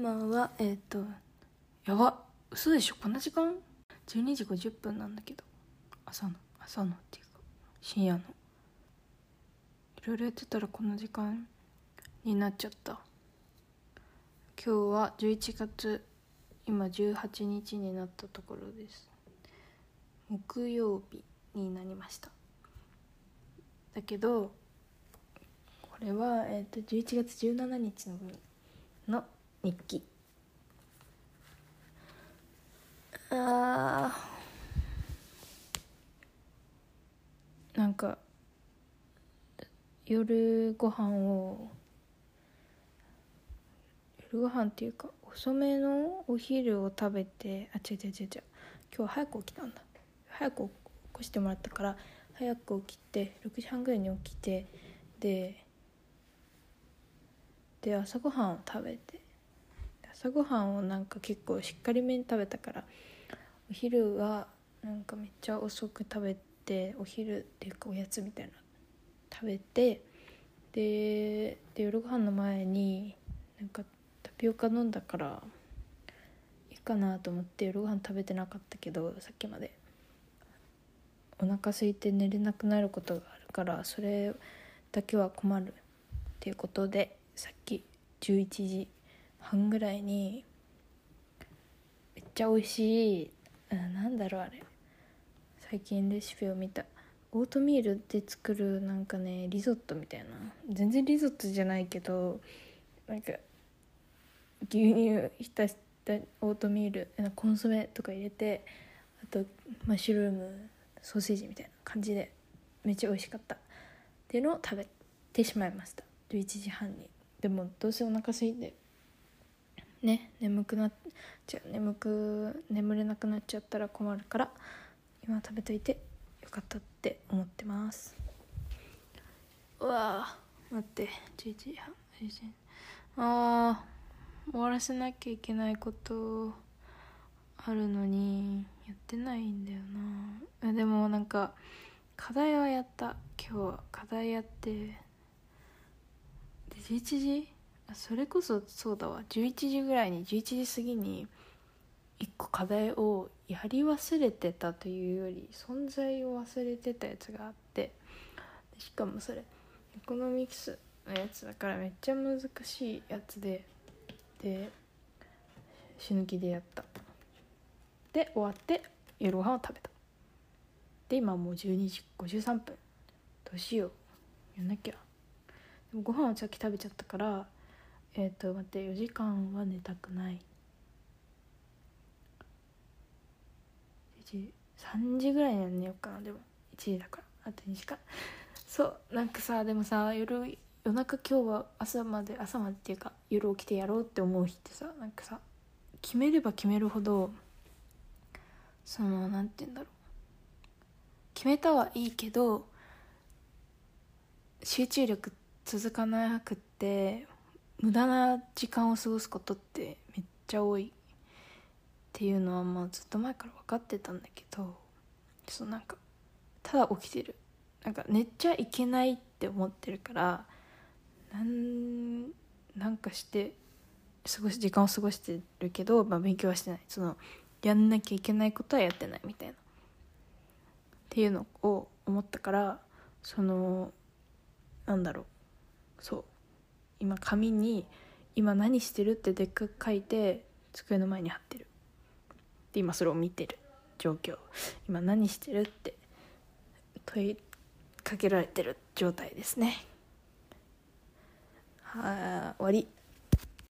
今はえっ、とやば嘘でしょこんな時間？12時50分なんだけど。朝の朝のっていうか深夜の。いろいろやってたらこの時間になっちゃった。今日は11月今18日になったところです。木曜日になりました。だけどこれは、えー、と11月17日の分の日記。あー。なんか夜ご飯を夜ご飯っていうか遅めのお昼を食べてあ違う違う違う違う。今日早く起きたんだ。早く起こしてもらったから早く起きて6時半ぐらいに起きてでで朝ごはんを食べて。朝ごはんをなんか結構しっかりめに食べたからお昼はなんかめっちゃ遅く食べてお昼っていうかおやつみたいな食べてでで夜ご飯の前になんかタピオカ飲んだからいいかなと思って夜ご飯食べてなかったけどさっきまで。お腹空いて寝れなくなることがあるからそれだけは困るっていうことでさっき11時半ぐらいにめっちゃ美味しいなんだろうあれ。最近レシピを見た。オートミールで作るなんかねリゾットみたいな。全然リゾットじゃないけどなんか牛乳浸したオートミールコンソメとか入れてあとマッシュルームソーセージみたいな感じでめっちゃ美味しかった。っていうのを食べてしまいました。11時半に。でもどうせお腹空いてね眠くなっちゃう眠く眠れなくなっちゃったら困るから今食べといてよかったって思ってます。うわ待って11時半あー終わらせなきゃいけないことあるのにやってないんだよな。でもなんか課題はやった。今日は課題やって。で11時それこそそうだわ。11時ぐらいに11時過ぎに1個課題をやり忘れてたというより存在を忘れてたやつがあって。しかもそれエコノミクスのやつだからめっちゃ難しいやつでで死ぬ気でやった。で終わって夜ご飯を食べた。で今もう12時53分。どうしよう。やんなきゃ。でもご飯をさっき食べちゃったからえっ、ー、と待って4時間は寝たくない。3時ぐらいには寝ようかな。でも1時だから。あと2時間。そうなんかさでもさ夜夜中今日は朝まで朝までっていうか夜起きてやろうって思う日ってさなんかさ決めれば決めるほどその何て言うんだろう。決めたはいいけど集中力続かなくって無駄な時間を過ごすことってめっちゃ多いっていうのはもうずっと前から分かってたんだけどそうなんかただ起きてる。なんか寝ちゃいけないって思ってるからなんなんかして過ごし時間を過ごしてるけど、まあ、勉強はしてない。そのやんなきゃいけないことはやってないみたいな。っていうのを思ったからそのなんだろう。そう。今紙に「今何してる?」ってでっかく書いて机の前に貼ってるで今それを見てる状況今何してるって問いかけられてる状態ですねはあ終わり